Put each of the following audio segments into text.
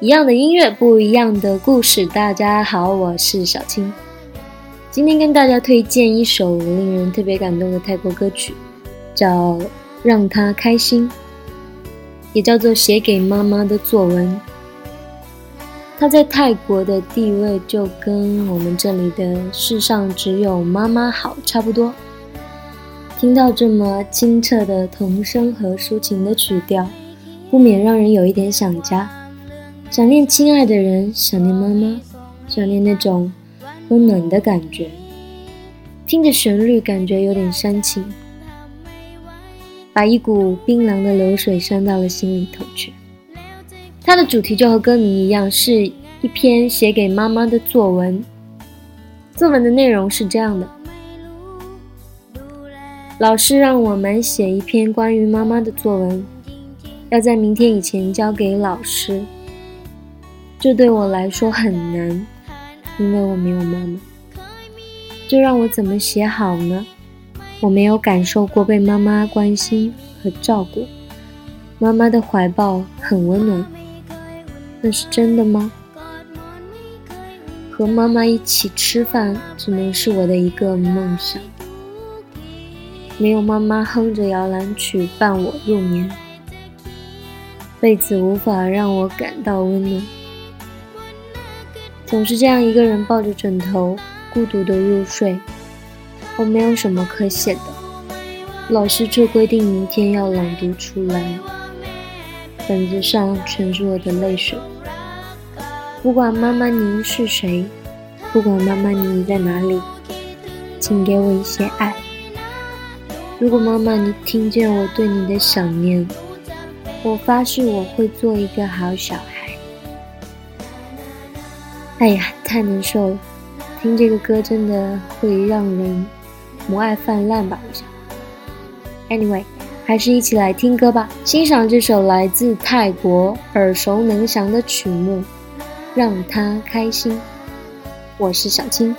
一样的音乐，不一样的故事。大家好，我是小青。今天跟大家推荐一首令人特别感动的泰国歌曲，叫《让他开心》，也叫做《写给妈妈的作文》。它在泰国的地位就跟我们这里的“世上只有妈妈好”差不多。听到这么清澈的童声和抒情的曲调，不免让人有一点想家。想念亲爱的人，想念妈妈，想念那种温暖的感觉。听着旋律，感觉有点煽情，把一股冰凉的流水煽到了心里头去。它的主题就和歌名一样，是一篇写给妈妈的作文。作文的内容是这样的：老师让我们写一篇关于妈妈的作文，要在明天以前交给老师。这对我来说很难，因为我没有妈妈。这让我怎么写好呢？我没有感受过被妈妈关心和照顾，妈妈的怀抱很温暖，那是真的吗？和妈妈一起吃饭，只能是我的一个梦想。没有妈妈哼着摇篮曲伴我入眠，被子无法让我感到温暖。总是这样一个人抱着枕头，孤独的入睡。我没有什么可写的，老师却规定明天要朗读出来。本子上全是我的泪水。不管妈妈您是谁，不管妈妈你在哪里，请给我一些爱。如果妈妈你听见我对你的想念，我发誓我会做一个好小孩。哎呀，太难受了！听这个歌真的会让人母爱泛滥吧？我想。Anyway，还是一起来听歌吧，欣赏这首来自泰国耳熟能详的曲目，让他开心。我是小青，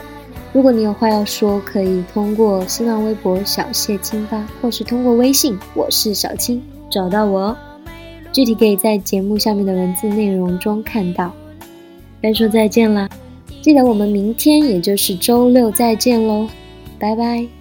如果你有话要说，可以通过新浪微博小谢青发，或是通过微信我是小青找到我哦。具体可以在节目下面的文字内容中看到。该说再见了，记得我们明天，也就是周六再见喽，拜拜。